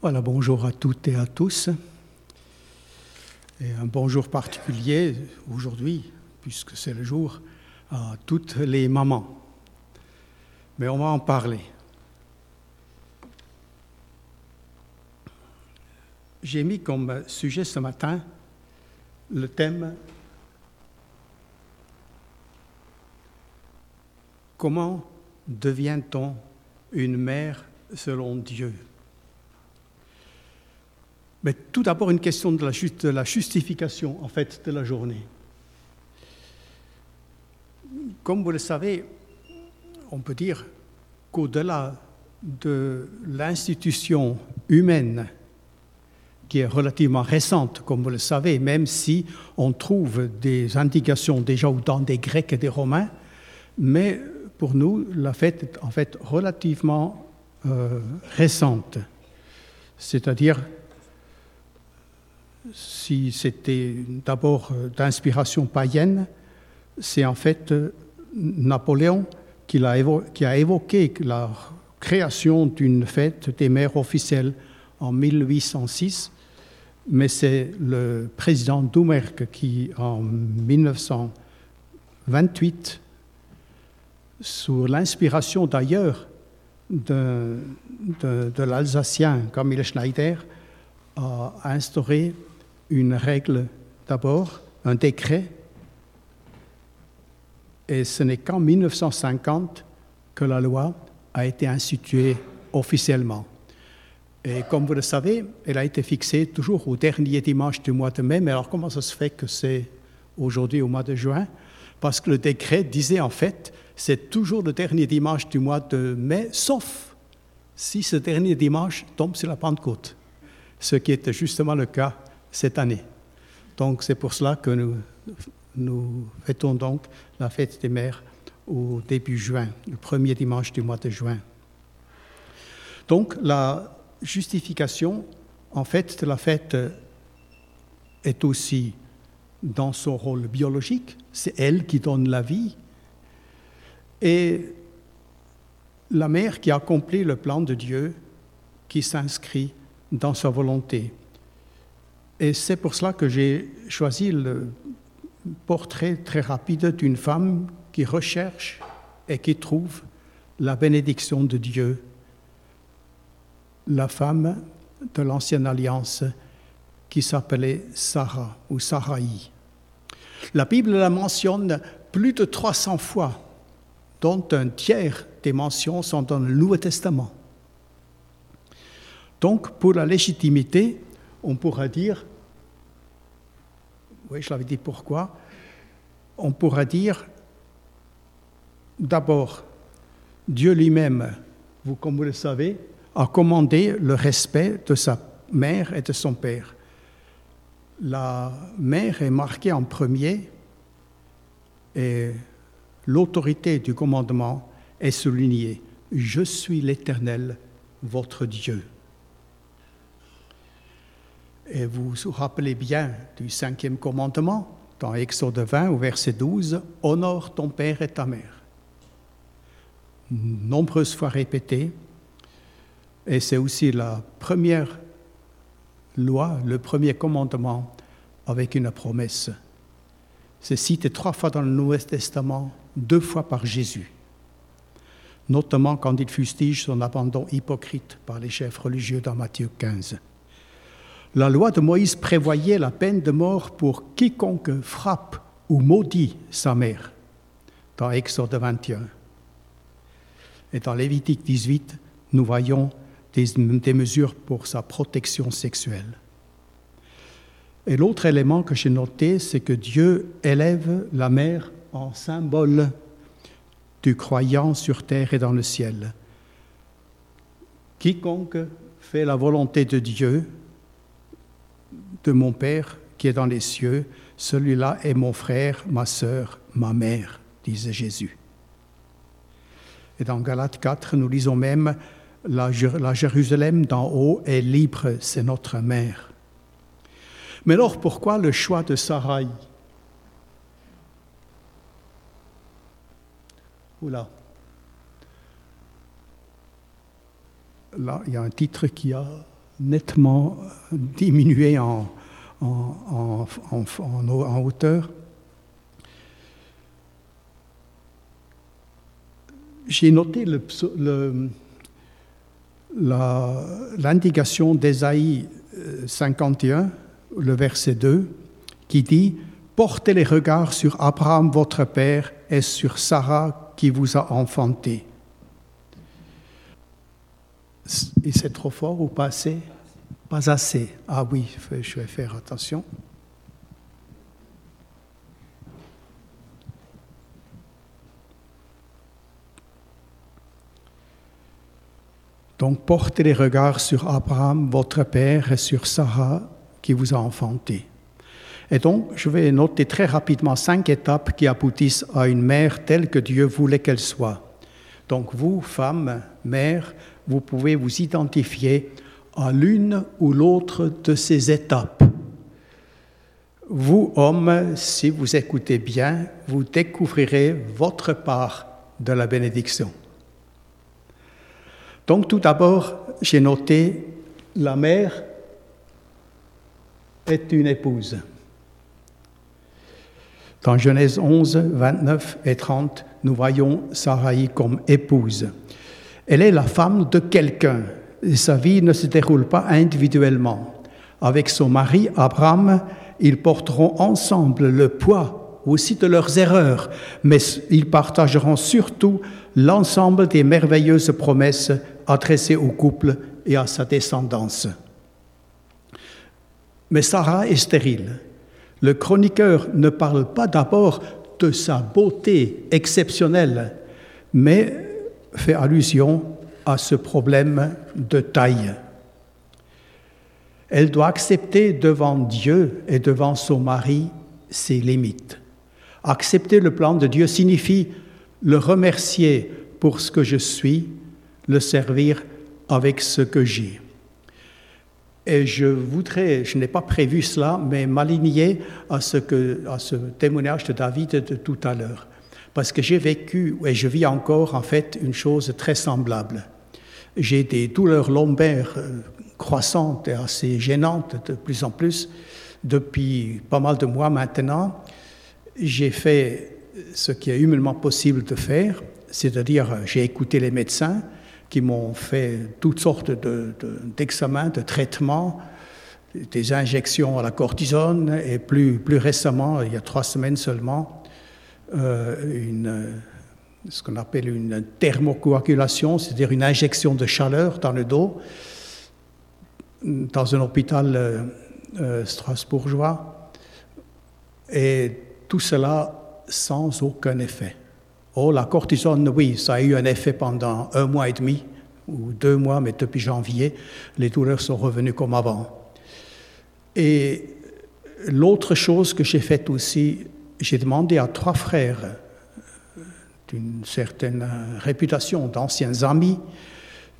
Voilà, bonjour à toutes et à tous. Et un bonjour particulier aujourd'hui, puisque c'est le jour, à toutes les mamans. Mais on va en parler. J'ai mis comme sujet ce matin le thème Comment devient-on une mère selon Dieu? Mais tout d'abord une question de la, justification, en fait, de la journée. Comme vous le savez, on peut dire qu'au-delà de l'institution humaine, qui est relativement récente, comme vous le savez, même si on trouve des indications déjà dans des Grecs et des Romains, mais pour nous, la fête est en fait relativement euh, récente. C'est-à-dire si c'était d'abord euh, d'inspiration païenne, c'est en fait euh, Napoléon qui a, évoqué la création d'une fête des mères officielles en 1806, mais c'est le président Doumerc qui, en 1928, sous l'inspiration d'ailleurs de, l'Alsacien Camille Schneider, a instauré une règle d'abord, un décret, et ce n'est qu'en 1950 que la loi a été instituée officiellement. Et comme vous le savez, elle a été fixée toujours au dernier dimanche du mois de mai. Mais alors comment ça se fait que c'est aujourd'hui au mois de juin? Parce que le décret disait en fait, c'est toujours le dernier dimanche du mois de mai, sauf si ce dernier dimanche tombe sur la Pentecôte, ce qui était justement le cas cette année. Donc c'est pour cela que nous, fêtons donc la fête des mères au début juin, le premier dimanche du mois de juin. Donc la justification, en fait, de la fête est aussi dans son rôle biologique, c'est elle qui donne la vie, et la mère qui accomplit le plan de Dieu, qui s'inscrit dans sa volonté. Et c'est pour cela que j'ai choisi le portrait très rapide d'une femme qui recherche et qui trouve la bénédiction de Dieu, la femme de l'ancienne alliance qui s'appelait Sarah ou Sarai. La Bible la mentionne plus de 300 fois, dont un tiers des mentions sont dans le Nouveau Testament. Donc, pour la légitimité, on pourra dire, oui, je l'avais dit pourquoi, on pourra dire d'abord, Dieu lui-même, vous comme vous le savez, a commandé le respect de sa mère et de son père. La mère est marquée en premier et l'autorité du commandement est soulignée. Je suis l'Éternel, votre Dieu. Et vous vous rappelez bien du cinquième commandement, dans Exode 20 au verset 12, Honore ton père et ta mère. Nombreuses fois répété, et c'est aussi la première loi, le premier commandement avec une promesse. C'est cité trois fois dans le Nouveau Testament, deux fois par Jésus, notamment quand il fustige son abandon hypocrite par les chefs religieux dans Matthieu 15. La loi de Moïse prévoyait la peine de mort pour quiconque frappe ou maudit sa mère, dans Exode 21. Et dans Lévitique 18, nous voyons des, mesures pour sa protection sexuelle. Et l'autre élément que j'ai noté, c'est que Dieu élève la mère en symbole du croyant sur terre et dans le ciel. Quiconque fait la volonté de Dieu de mon Père qui est dans les cieux, celui-là est mon frère, ma sœur, ma mère, disait Jésus. Et dans Galates 4, nous lisons même, la, Jérusalem d'en haut est libre, c'est notre mère. Mais alors pourquoi le choix de Sarai Oula. Là, il y a un titre qui a nettement diminué en, en, en hauteur. J'ai noté l'indication d'Ésaïe 51, le verset 2, qui dit Portez les regards sur Abraham, votre père, et sur Sarah, qui vous a enfanté. Et c'est trop fort ou pas assez? Pas assez. Ah oui, je vais faire attention. Donc portez les regards sur Abraham, votre père, et sur Sarah, qui vous a enfanté. Et donc, je vais noter très rapidement cinq étapes qui aboutissent à une mère telle que Dieu voulait qu'elle soit. Donc, vous, femmes, mères, vous pouvez vous identifier à l'une ou l'autre de ces étapes. Vous, hommes, si vous écoutez bien, vous découvrirez votre part de la bénédiction. Donc, tout d'abord, j'ai noté la mère est une épouse. Dans Genèse 11, 29 et 30, nous voyons Sarai comme épouse. Elle est la femme de quelqu'un. Sa vie ne se déroule pas individuellement. Avec son mari Abraham, ils porteront ensemble le poids aussi de leurs erreurs, mais ils partageront surtout l'ensemble des merveilleuses promesses adressées au couple et à sa descendance. Mais Sarah est stérile. Le chroniqueur ne parle pas d'abord de sa beauté exceptionnelle, mais fait allusion à ce problème de taille. Elle doit accepter devant Dieu et devant son mari ses limites. Accepter le plan de Dieu signifie le remercier pour ce que je suis, le servir avec ce que j'ai. Et je voudrais, je n'ai pas prévu cela, mais m'aligner à ce, témoignage de David de tout à l'heure. Parce que j'ai vécu, et je vis encore en fait, une chose très semblable. J'ai des douleurs lombaires euh, croissantes et assez gênantes de plus en plus depuis pas mal de mois maintenant. J'ai fait ce qui est humainement possible de faire, c'est-à-dire j'ai écouté les médecins, qui m'ont fait toutes sortes d'examens, de, de, traitements, des injections à la cortisone et plus, plus récemment, il y a trois semaines seulement, euh, une, ce qu'on appelle une thermocoagulation, c'est-à-dire une injection de chaleur dans le dos, dans un hôpital euh, euh, strasbourgeois, et tout cela sans aucun effet. Oh, la cortisone, oui, ça a eu un effet pendant un mois et demi ou deux mois, mais depuis janvier, les douleurs sont revenues comme avant. Et l'autre chose que j'ai faite aussi, j'ai demandé à trois frères d'une certaine réputation, d'anciens amis,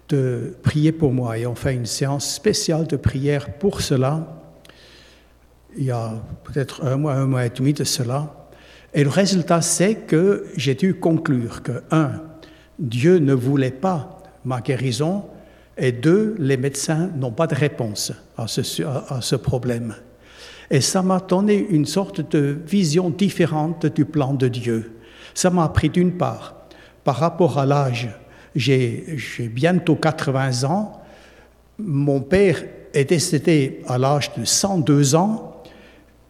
de prier pour moi. Et on fait une séance spéciale de prière pour cela, il y a peut-être un mois, un mois et demi de cela. Et le résultat, c'est que j'ai dû conclure que, un, Dieu ne voulait pas ma guérison, et deux, les médecins n'ont pas de réponse à ce, à ce problème. Et ça m'a donné une sorte de vision différente du plan de Dieu. Ça m'a appris d'une part, par rapport à l'âge, j'ai bientôt 80 ans, mon père est décédé à l'âge de 102 ans,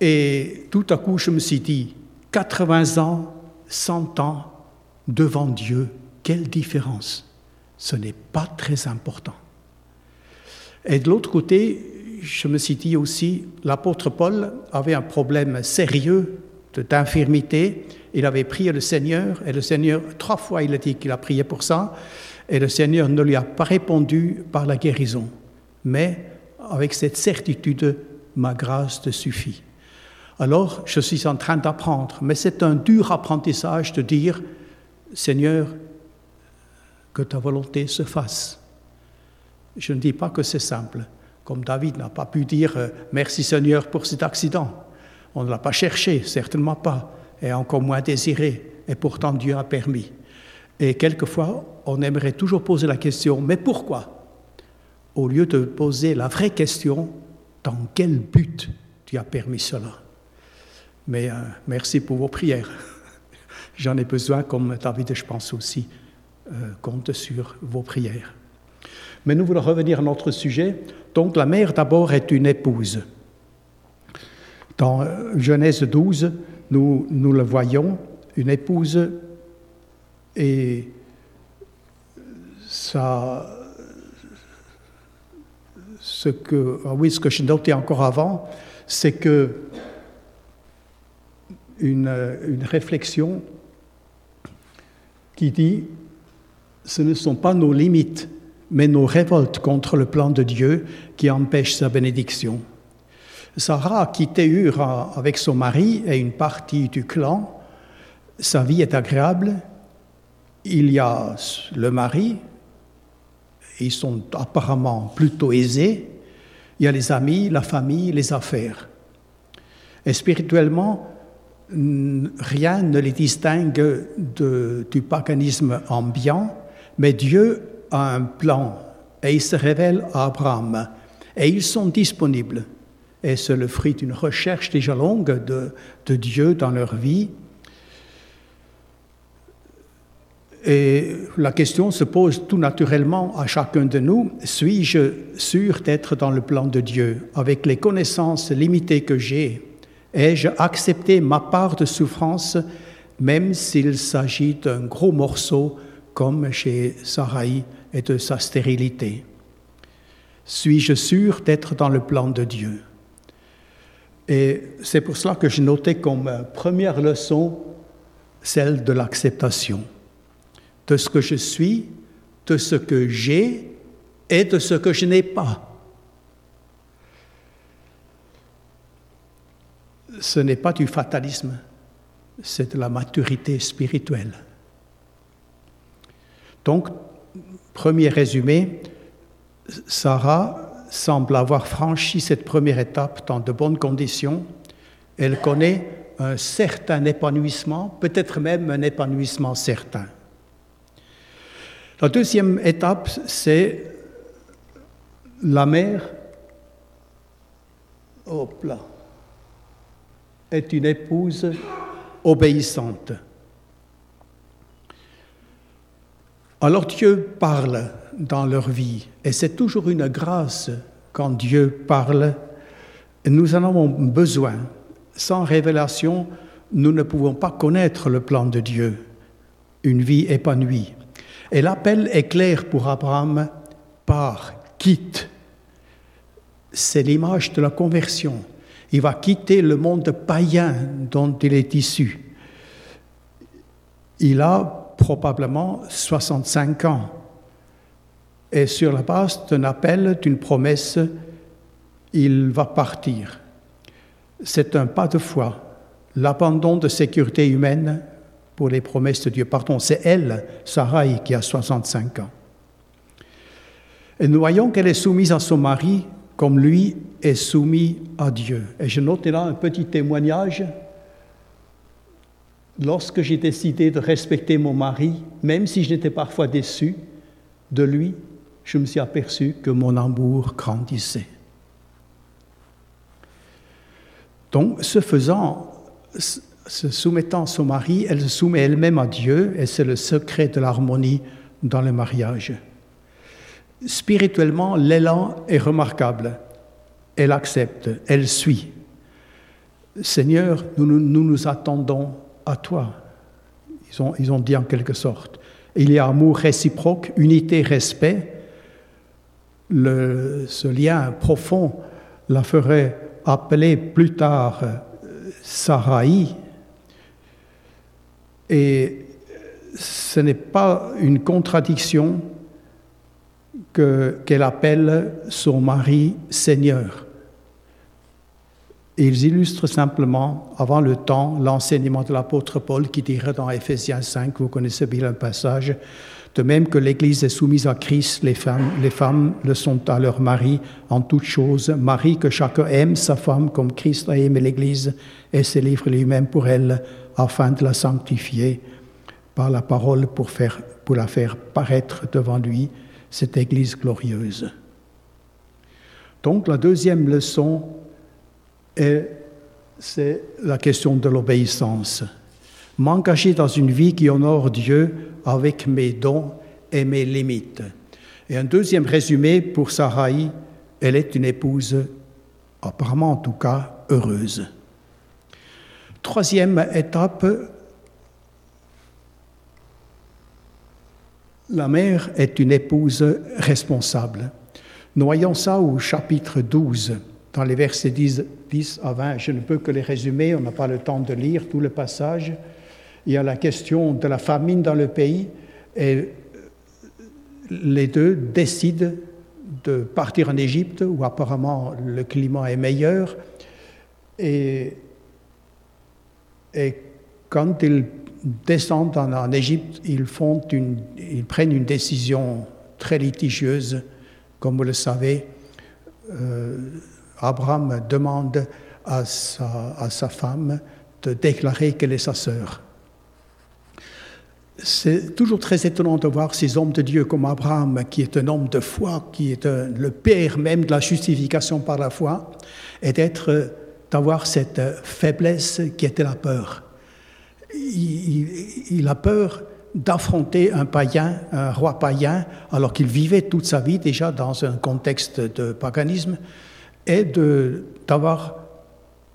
et tout à coup je me suis dit, 80 ans, 100 ans devant Dieu, quelle différence Ce n'est pas très important. Et de l'autre côté, je me suis dit aussi, l'apôtre Paul avait un problème sérieux d'infirmité. Il avait prié le Seigneur, et le Seigneur, trois fois, il a dit qu'il a prié pour ça, et le Seigneur ne lui a pas répondu par la guérison. Mais avec cette certitude, ma grâce te suffit. Alors, je suis en train d'apprendre, mais c'est un dur apprentissage de dire, Seigneur, que ta volonté se fasse. Je ne dis pas que c'est simple, comme David n'a pas pu dire euh, merci Seigneur pour cet accident. On ne l'a pas cherché, certainement pas, et encore moins désiré, et pourtant Dieu a permis. Et quelquefois, on aimerait toujours poser la question, mais pourquoi? Au lieu de poser la vraie question, dans quel but tu as permis cela? Mais euh, merci pour vos prières. J'en ai besoin, comme David, je pense aussi, euh, compte sur vos prières. Mais nous voulons revenir à notre sujet. Donc la mère d'abord est une épouse. Dans euh, Genèse 12, nous, nous le voyons, une épouse et ça, ce que, ah oui, ce que je notais encore avant, c'est que une, une réflexion qui dit ce ne sont pas nos limites, mais nos révoltes contre le plan de Dieu qui empêchent sa bénédiction. Sarah a quitté Ur avec son mari et une partie du clan. Sa vie est agréable. Il y a le mari, ils sont apparemment plutôt aisés. Il y a les amis, la famille, les affaires. Et spirituellement, rien ne les distingue du paganisme ambiant, mais Dieu a un plan et il se révèle à Abraham et ils sont disponibles. Et c'est le fruit d'une recherche déjà longue de, de Dieu dans leur vie. Et la question se pose tout naturellement à chacun de nous, suis-je sûr d'être dans le plan de Dieu? Avec les connaissances limitées que j'ai Ai-je accepté ma part de souffrance même s'il s'agit d'un gros morceau comme chez Sarai et de sa stérilité Suis-je sûr d'être dans le plan de Dieu? Et c'est pour cela que j'ai noté comme première leçon celle de l'acceptation de ce que je suis, de ce que j'ai et de ce que je n'ai pas. Ce n'est pas du fatalisme, c'est de la maturité spirituelle. Donc, premier résumé, Sarah semble avoir franchi cette première étape dans de bonnes conditions. Elle connaît un certain épanouissement, peut-être même un épanouissement certain. La deuxième étape, c'est la mère est une épouse obéissante. Alors Dieu parle dans leur vie et c'est toujours une grâce quand Dieu parle. Nous en avons besoin. Sans révélation, nous ne pouvons pas connaître le plan de Dieu, une vie épanouie. Et l'appel est clair pour Abraham, par quitte. C'est l'image de la conversion. Il va quitter le monde païen dont il est issu. Il a probablement 65 ans. Et sur la base d'un appel, d'une promesse, il va partir. C'est un pas de foi, l'abandon de sécurité humaine pour les promesses de Dieu. Pardon, c'est elle, Sarai, qui a 65 ans. Et nous voyons qu'elle est soumise à son mari comme lui est soumis à Dieu. Et je note là un petit témoignage. Lorsque j'ai décidé de respecter mon mari, même si je n'étais parfois déçu de lui, je me suis aperçu que mon amour grandissait. Donc, ce faisant, se soumettant à son mari, elle se soumet elle-même à Dieu et c'est le secret de l'harmonie dans le mariage. Spirituellement, l'élan est remarquable. Elle accepte, elle suit. Seigneur, nous nous, attendons à toi. Ils ont, dit en quelque sorte. Il y a amour réciproque, unité, respect. Le, ce lien profond la ferait appeler plus tard Sarai, et ce n'est pas une contradiction qu'elle appelle son mari Seigneur. Ils illustrent simplement, avant le temps, l'enseignement de l'apôtre Paul qui dirait dans Ephésiens 5, vous connaissez bien le passage, de même que l'Église est soumise à Christ, les femmes, le sont à leur mari en toutes choses. Marie, que chacun aime sa femme comme Christ a aimé l'Église et se livre lui-même pour elle afin de la sanctifier par la parole pour la faire paraître devant lui, cette Église glorieuse. Donc la deuxième leçon c'est la question de l'obéissance. M'engager dans une vie qui honore Dieu avec mes dons et mes limites. Et un deuxième résumé pour Sarai, elle est une épouse, apparemment en tout cas, heureuse. Troisième étape, la mère est une épouse responsable. Noyons ça au chapitre 12, dans les versets 10, 10 à 20. Je ne peux que les résumer, on n'a pas le temps de lire tout le passage. Il y a la question de la famine dans le pays et les deux décident de partir en Égypte où apparemment le climat est meilleur. Et, quand ils descendent en, Égypte, ils prennent une décision très litigieuse, comme vous le savez. Euh, Abraham demande à sa, femme de déclarer qu'elle est sa sœur. C'est toujours très étonnant de voir ces hommes de Dieu comme Abraham, qui est un homme de foi, qui est le père même de la justification par la foi, et d'être, d'avoir cette faiblesse qui était la peur. Il a peur d'affronter un païen, un roi païen, alors qu'il vivait toute sa vie déjà dans un contexte de paganisme, et d'avoir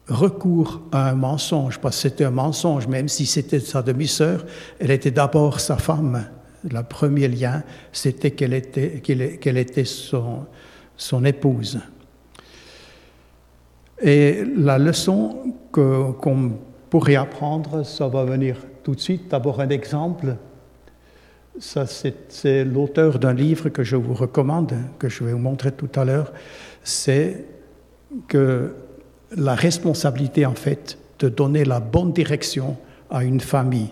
recours à un mensonge, parce que c'était un mensonge, même si c'était sa demi-sœur, elle était d'abord sa femme. Le premier lien, c'était qu'elle était, qu'elle, était son, épouse. Et la leçon qu'on pourrait apprendre, ça va venir tout de suite. D'abord un exemple. C'est l'auteur d'un livre que je vous recommande, que je vais vous montrer tout à l'heure. C'est que la responsabilité, en fait, de donner la bonne direction à une famille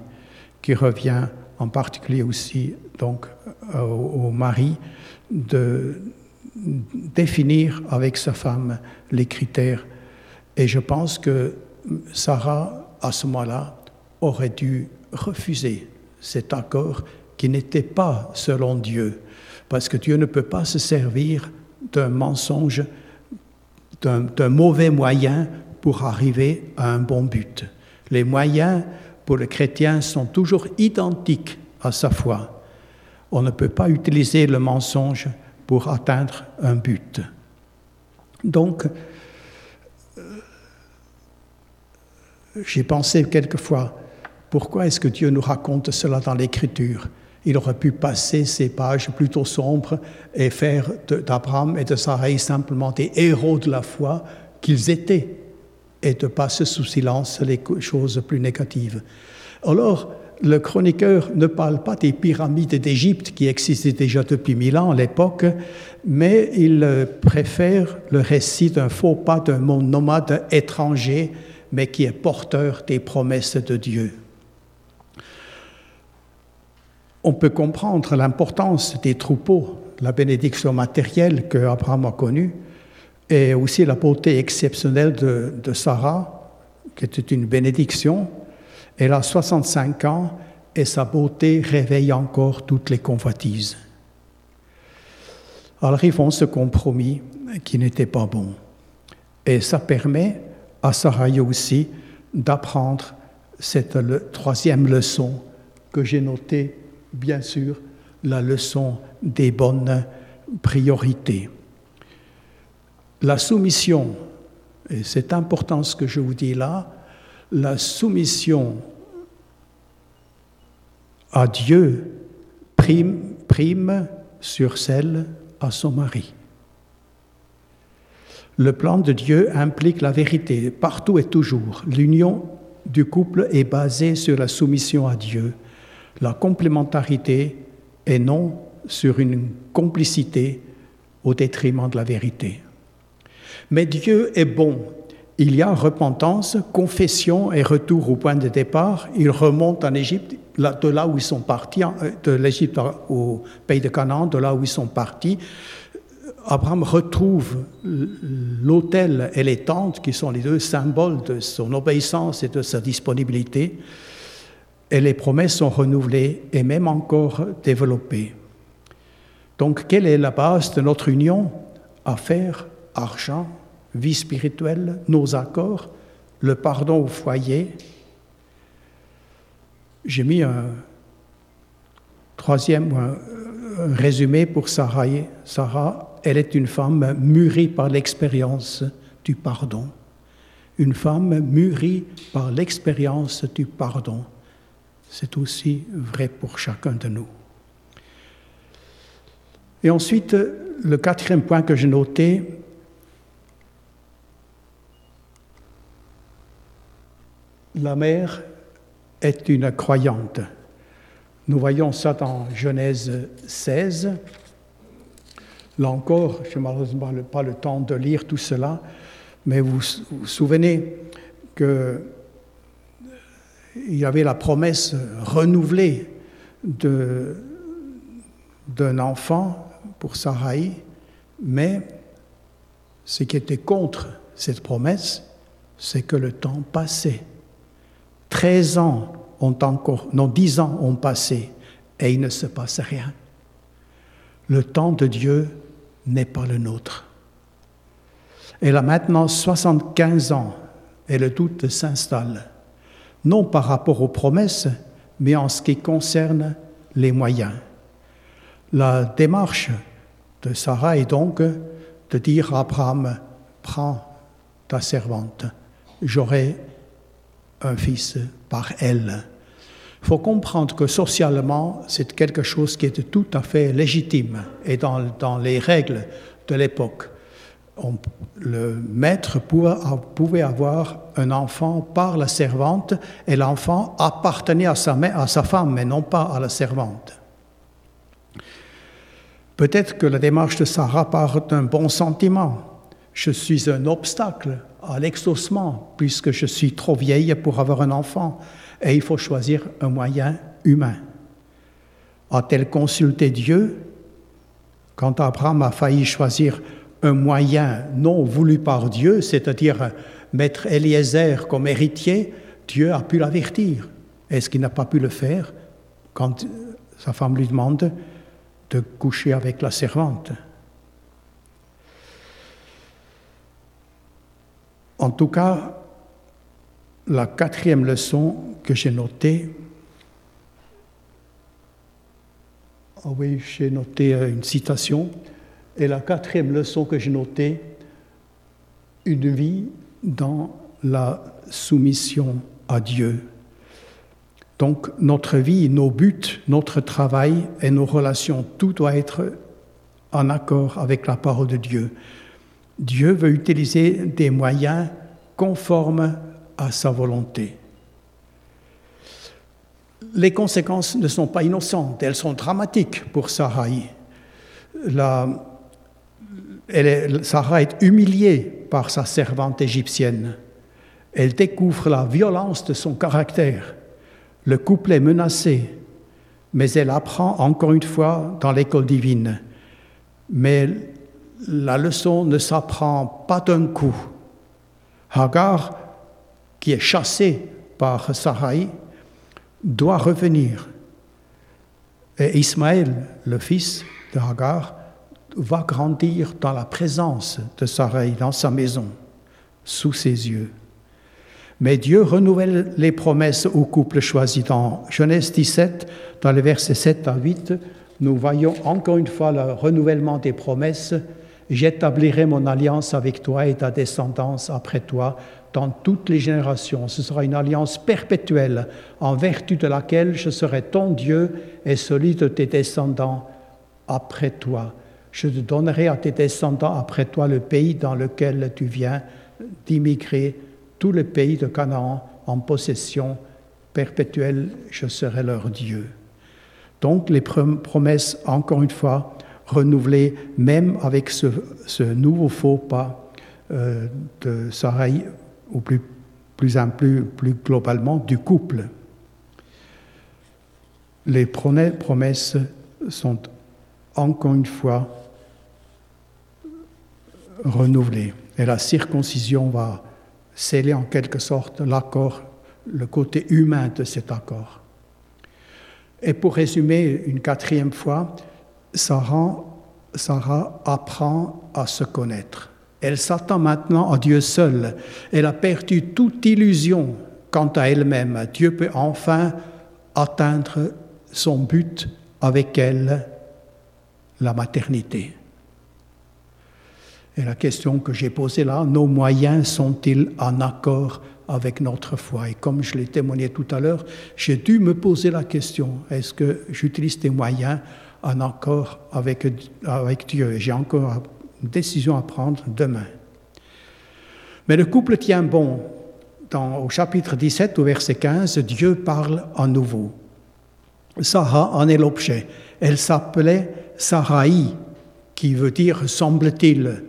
qui revient en particulier aussi donc euh, au mari de définir avec sa femme les critères. Et je pense que Sarah, à ce moment-là, aurait dû refuser cet accord qui n'était pas selon Dieu, parce que Dieu ne peut pas se servir d'un mensonge d'un mauvais moyen pour arriver à un bon but. Les moyens pour le chrétien sont toujours identiques à sa foi. On ne peut pas utiliser le mensonge pour atteindre un but. Donc, euh, j'ai pensé quelquefois, pourquoi est-ce que Dieu nous raconte cela dans l'Écriture? Il aurait pu passer ces pages plutôt sombres et faire d'Abraham et de Sarai simplement des héros de la foi qu'ils étaient et de passer sous silence les choses plus négatives. Alors, le chroniqueur ne parle pas des pyramides d'Égypte qui existaient déjà depuis mille ans à l'époque, mais il préfère le récit d'un faux pas d'un monde nomade étranger, mais qui est porteur des promesses de Dieu on peut comprendre l'importance des troupeaux, la bénédiction matérielle que Abraham a connue, et aussi la beauté exceptionnelle de, Sarah, qui était une bénédiction. Elle a 65 ans et sa beauté réveille encore toutes les convoitises. Alors ils font ce compromis qui n'était pas bon. Et ça permet à Sarah aussi d'apprendre cette troisième leçon que j'ai notée bien sûr, la leçon des bonnes priorités. La soumission, et c'est important ce que je vous dis là, la soumission à Dieu prime, prime sur celle à son mari. Le plan de Dieu implique la vérité partout et toujours. L'union du couple est basée sur la soumission à Dieu la complémentarité et non sur une complicité au détriment de la vérité. Mais Dieu est bon. Il y a repentance, confession et retour au point de départ. Ils remontent en Égypte, de là où ils sont partis, euh, de l'Égypte au pays de Canaan, de là où ils sont partis. Abraham retrouve l'autel et les tentes, qui sont les deux symboles de son obéissance et de sa disponibilité et les promesses sont renouvelées et même encore développées. Donc, quelle est la base de notre union? À faire argent, vie spirituelle, nos accords, le pardon au foyer. J'ai mis un troisième un, résumé pour Sarah. Sarah, elle est une femme mûrie par l'expérience du pardon. Une femme mûrie par l'expérience du pardon. C'est aussi vrai pour chacun de nous. Et ensuite, le quatrième point que j'ai noté, la mère est une croyante. Nous voyons ça dans Genèse 16. Là encore, je n'ai malheureusement pas le temps de lire tout cela, mais vous vous souvenez qu'il y avait la promesse renouvelée d'un enfant pour Sarai, mais ce qui était contre cette promesse, c'est que le temps passait. Treize ans ont encore, non, dix ans ont passé et il ne se passe rien. Le temps de Dieu n'est pas le nôtre. Elle a maintenant 75 ans et le doute s'installe, non par rapport aux promesses, mais en ce qui concerne les moyens. La démarche de Sarah est donc de dire à Abraham, prends ta servante, j'aurai un fils par elle. Il faut comprendre que socialement, c'est quelque chose qui était tout à fait légitime et dans, dans les règles de l'époque. Le maître pouvait avoir un enfant par la servante et l'enfant appartenait à sa, femme, mais non pas à la servante. Peut-être que la démarche de Sarah part d'un bon sentiment. Je suis un obstacle à l'exaucement puisque je suis trop vieille pour avoir un enfant et il faut choisir un moyen humain. A-t-elle consulté Dieu? Quand Abraham a failli choisir un moyen non voulu par Dieu, c'est-à-dire mettre Eliezer comme héritier, Dieu a pu l'avertir. Est-ce qu'il n'a pas pu le faire quand sa femme lui demande de coucher avec la servante? En tout cas, la quatrième leçon que j'ai notée, ah oui, j'ai noté euh, une citation, et la quatrième leçon que j'ai notée, une vie dans la soumission à Dieu. Donc notre vie, nos buts, notre travail et nos relations, tout doit être en accord avec la parole de Dieu. Dieu veut utiliser des moyens conformes à sa volonté. Les conséquences ne sont pas innocentes, elles sont dramatiques pour Sarai. La, Sarah est humiliée par sa servante égyptienne. Elle découvre la violence de son caractère. Le couple est menacé, mais elle apprend encore une fois dans l'école divine. Mais la leçon ne s'apprend pas d'un coup. Hagar, qui est chassée par Sarai, doit revenir. Et Ismaël, le fils de Hagar, va grandir dans la présence de Sarai, dans sa maison, sous ses yeux. Mais Dieu renouvelle les promesses au couple choisi. Dans Genèse 17, dans les versets 7 à 8, nous voyons encore une fois le renouvellement des promesses J'établirai mon alliance avec toi et ta descendance après toi dans toutes les générations. Ce sera une alliance perpétuelle en vertu de laquelle je serai ton Dieu et celui de tes descendants après toi. Je te donnerai à tes descendants après toi le pays dans lequel tu viens d'immigrer, tout le pays de Canaan en possession perpétuelle, je serai leur Dieu. Donc les promesses, encore une fois, renouvelé même avec ce, nouveau faux pas euh, de Sarai, ou plus, plus, plus, plus globalement du couple. Les promesses sont encore une fois renouvelées. Et la circoncision va sceller en quelque sorte l'accord, le côté humain de cet accord. Et pour résumer une quatrième fois, Sarah apprend à se connaître. Elle s'attend maintenant à Dieu seul. Elle a perdu toute illusion quant à elle-même. Dieu peut enfin atteindre son but avec elle, la maternité. Et la question que j'ai posée là, nos moyens sont-ils en accord avec notre foi? Et comme je l'ai témoigné tout à l'heure, j'ai dû me poser la question, est-ce que j'utilise des moyens en accord avec, avec Dieu? J'ai encore une décision à prendre demain. Mais le couple tient bon. Dans, au chapitre 17, au verset 15, Dieu parle à nouveau. Sarah en est l'objet. Elle s'appelait Sarai, qui veut dire, semble-t-il,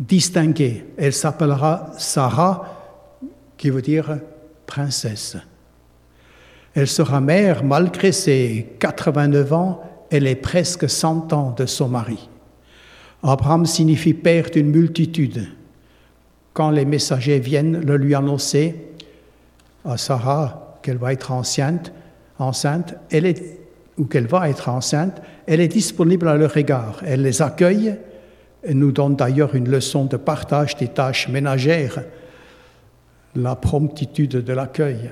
distinguée. Elle s'appellera Sarah, qui veut dire princesse. Elle sera mère malgré ses 89 ans, elle est presque 100 ans de son mari. Abraham signifie père d'une multitude. Quand les messagers viennent le lui annoncer à Sarah qu'elle va être enceinte, enceinte elle est, ou qu'elle va être enceinte, elle est disponible à leur égard. Elle les accueille et nous donne d'ailleurs une leçon de partage des tâches ménagères, la promptitude de l'accueil.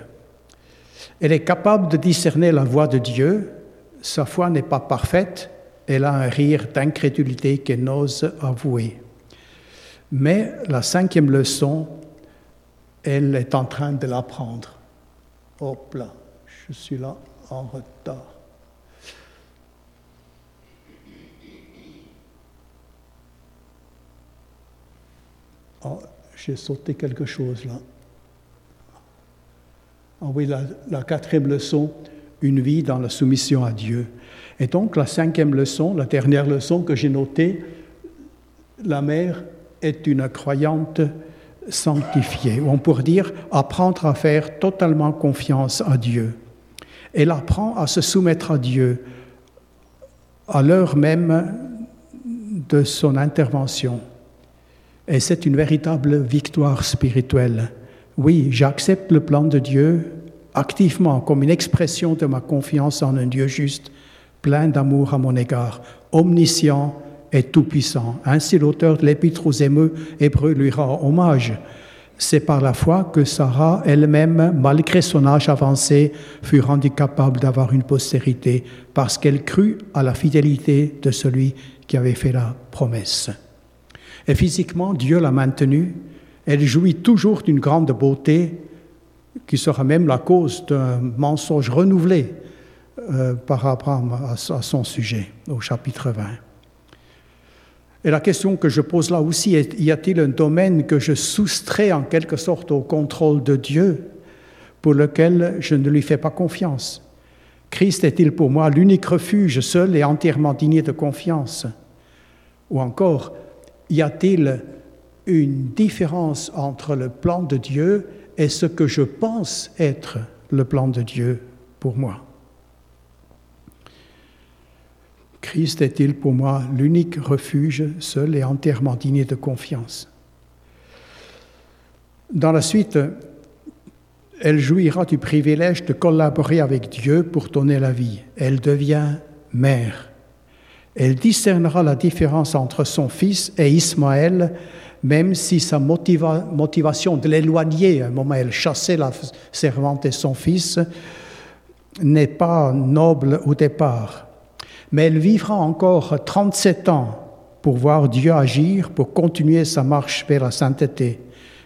Elle est capable de discerner la voix de Dieu, sa foi n'est pas parfaite, elle a un rire d'incrédulité qu'elle n'ose avouer. Mais la cinquième leçon, elle est en train de l'apprendre. Hop là, je suis là en retard. Oh, j'ai sauté quelque chose là. Ah oui, la, la, quatrième leçon, une vie dans la soumission à Dieu. Et donc la cinquième leçon, la dernière leçon que j'ai notée, la mère est une croyante sanctifiée. On pourrait dire apprendre à faire totalement confiance à Dieu. Elle apprend à se soumettre à Dieu à l'heure même de son intervention. Et c'est une véritable victoire spirituelle. Oui, j'accepte le plan de Dieu activement comme une expression de ma confiance en un Dieu juste, plein d'amour à mon égard, omniscient et tout-puissant. Ainsi l'auteur de l'Épître aux Hébreux lui rend hommage. C'est par la foi que Sarah elle-même, malgré son âge avancé, fut rendue capable d'avoir une postérité, parce qu'elle crut à la fidélité de celui qui avait fait la promesse. Et physiquement, Dieu l'a maintenue. Elle jouit toujours d'une grande beauté qui sera même la cause d'un mensonge renouvelé euh, par rapport à, son sujet au chapitre 20. Et la question que je pose là aussi est, y a-t-il un domaine que je soustrais en quelque sorte au contrôle de Dieu pour lequel je ne lui fais pas confiance? Christ est-il pour moi l'unique refuge seul et entièrement digne de confiance? Ou encore, y a-t-il une différence entre le plan de Dieu et ce que je pense être le plan de Dieu pour moi? Christ est-il pour moi l'unique refuge seul et entièrement digne de confiance? Dans la suite, elle jouira du privilège de collaborer avec Dieu pour donner la vie. Elle devient mère. Elle discernera la différence entre son fils et Ismaël, même si sa motivation de l'éloigner, à un moment elle chassait la servante et son fils, n'est pas noble au départ. Mais elle vivra encore 37 ans pour voir Dieu agir, pour continuer sa marche vers la sainteté.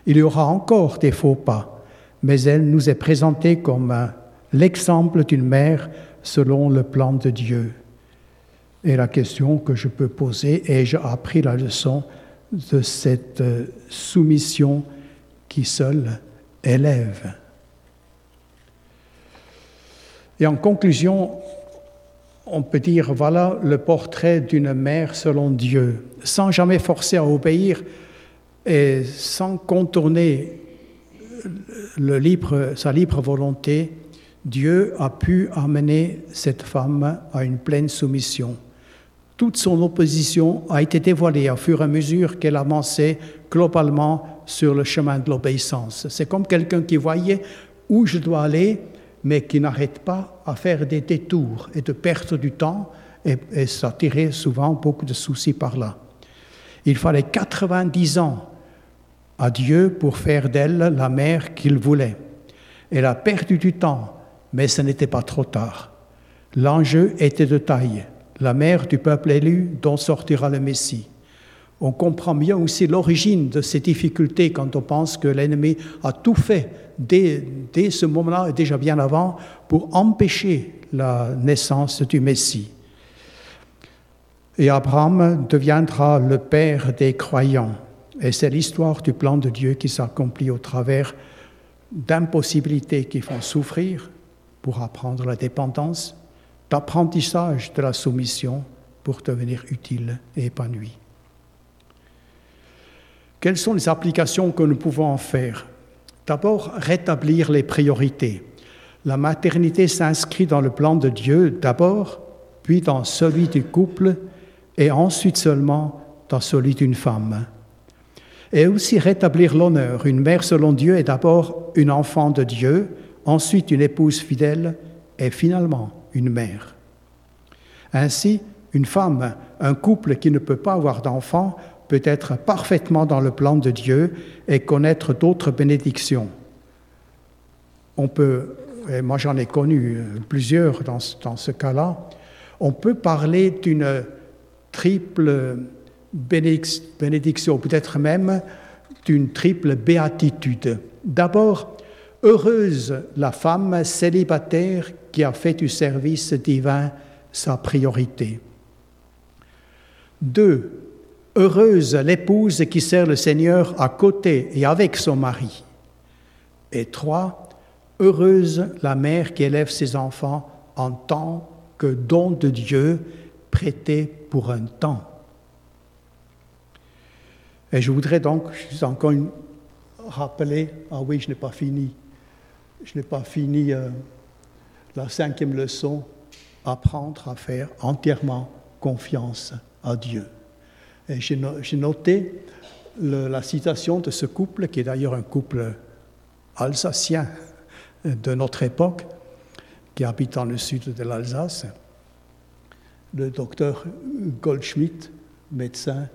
Il y aura encore des faux pas, mais elle nous est présentée comme l'exemple d'une mère selon le plan de Dieu. Et la question que je peux poser, ai-je appris la leçon de cette euh, soumission qui seule élève. Et en conclusion, on peut dire, voilà le portrait d'une mère selon Dieu, sans jamais forcer à obéir et sans contourner le libre, sa libre volonté, Dieu a pu amener cette femme à une pleine soumission toute son opposition a été dévoilée au fur et à mesure qu'elle avançait globalement sur le chemin de l'obéissance. C'est comme quelqu'un qui voyait où je dois aller, mais qui n'arrête pas à faire des détours et de perdre du temps, et, et tirait souvent beaucoup de soucis par là. Il fallait 90 ans à Dieu pour faire d'elle la mère qu'il voulait. Elle a perdu du temps, mais ce n'était pas trop tard. L'enjeu était de taille, la mère du peuple élu dont sortira le Messie. On comprend bien aussi l'origine de ces difficultés quand on pense que l'ennemi a tout fait dès, dès ce moment-là et déjà bien avant pour empêcher la naissance du Messie. Et Abraham deviendra le père des croyants. Et c'est l'histoire du plan de Dieu qui s'accomplit au travers d'impossibilités qui font souffrir pour apprendre la dépendance, d'apprentissage de la soumission pour devenir utile et épanoui. Quelles sont les applications que nous pouvons en faire? D'abord, rétablir les priorités. La maternité s'inscrit dans le plan de Dieu d'abord, puis dans celui du couple, et ensuite seulement dans celui d'une femme. Et aussi rétablir l'honneur. Une mère selon Dieu est d'abord une enfant de Dieu, ensuite une épouse fidèle et finalement une mère. Ainsi, une femme, un couple qui ne peut pas avoir d'enfants, peut être parfaitement dans le plan de Dieu et connaître d'autres bénédictions. On peut, et moi j'en ai connu euh, plusieurs dans, dans ce cas-là, on peut parler d'une triple bénédiction, peut-être même d'une triple béatitude. D'abord, heureuse la femme célibataire qui a fait du service divin sa priorité. Deux, Heureuse l'épouse qui sert le Seigneur à côté et avec son mari. Et trois, heureuse la mère qui élève ses enfants en tant que don de Dieu prêté pour un temps. Et je voudrais donc encore rappeler, ah oui, je n'ai pas fini, je n'ai pas fini euh, la cinquième leçon, apprendre à faire entièrement confiance à Dieu. J'ai noté la citation de ce couple, qui est d'ailleurs un couple alsacien de notre époque, qui habite dans le sud de l'Alsace, le docteur Goldschmidt, médecin,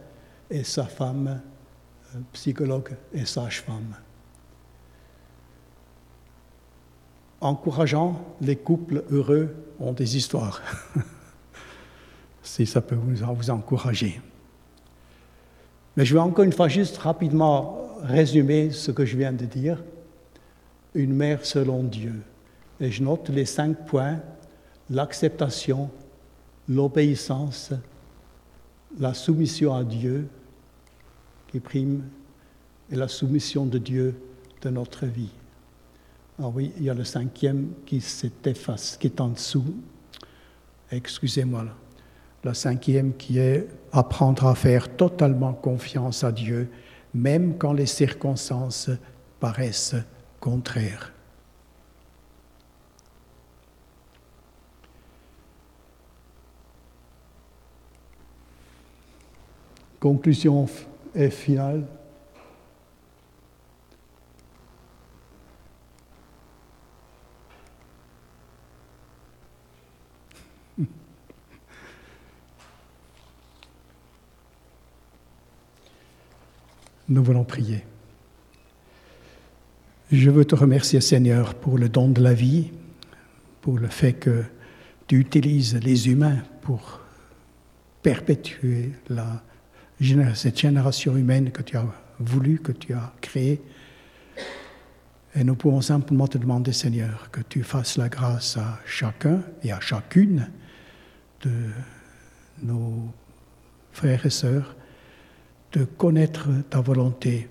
et sa femme, euh, psychologue et sage-femme. Encourageant, les couples heureux ont des histoires. si ça peut vous encourager. Mais je vais encore une fois juste rapidement résumer ce que je viens de dire. Une mère selon Dieu. Et je note les cinq points, l'acceptation, l'obéissance, la soumission à Dieu qui prime et la soumission de Dieu de notre vie. Ah oui, il y a le cinquième qui s'efface, qui est en dessous. Excusez-moi là. La cinquième qui est apprendre à faire totalement confiance à Dieu, même quand les circonstances paraissent contraires. Conclusion et finale. Nous voulons prier. Je veux te remercier, Seigneur, pour le don de la vie, pour le fait que tu utilises les humains pour perpétuer cette génération humaine que tu as voulu, que tu as créée. Et nous pouvons simplement te demander, Seigneur, que tu fasses la grâce à chacun et à chacune de nos frères et sœurs de connaître ta volonté,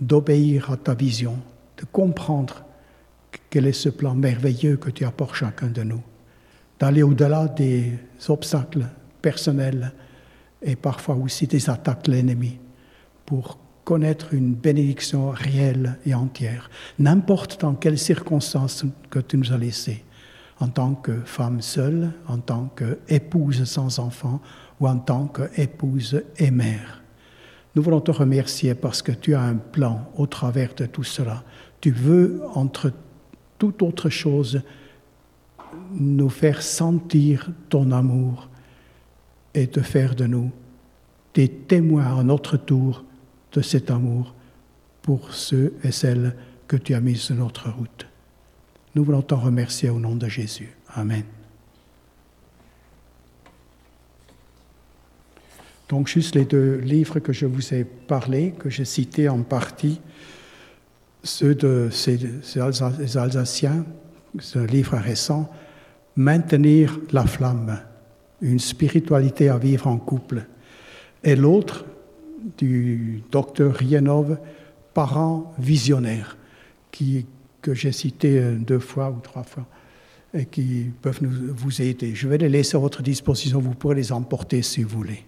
d'obéir à ta vision, de comprendre quel est ce plan merveilleux que tu pour chacun de nous, d'aller au-delà des obstacles personnels et parfois aussi des attaques de l'ennemi pour connaître une bénédiction réelle et entière, n'importe dans quelles circonstances que tu nous as laissées, en tant que femme seule, en tant qu'épouse sans enfant, ou en tant qu'épouse et mère. Nous voulons te remercier parce que tu as un plan au travers de tout cela. Tu veux, entre toute autre chose, nous faire sentir ton amour et te faire de nous des témoins à notre tour de cet amour pour ceux et celles que tu as mis sur notre route. Nous voulons t'en remercier au nom de Jésus. Amen. Donc juste les deux livres que je vous ai parlé, que j'ai cités en partie, ceux de ces, Alsaciens, ce livre récent, Maintenir la flamme, une spiritualité à vivre en couple, et l'autre du docteur Rienov, Parents visionnaires, qui, que j'ai cité deux fois ou trois fois et qui peuvent vous aider. Je vais les laisser à votre disposition, vous pourrez les emporter si vous voulez.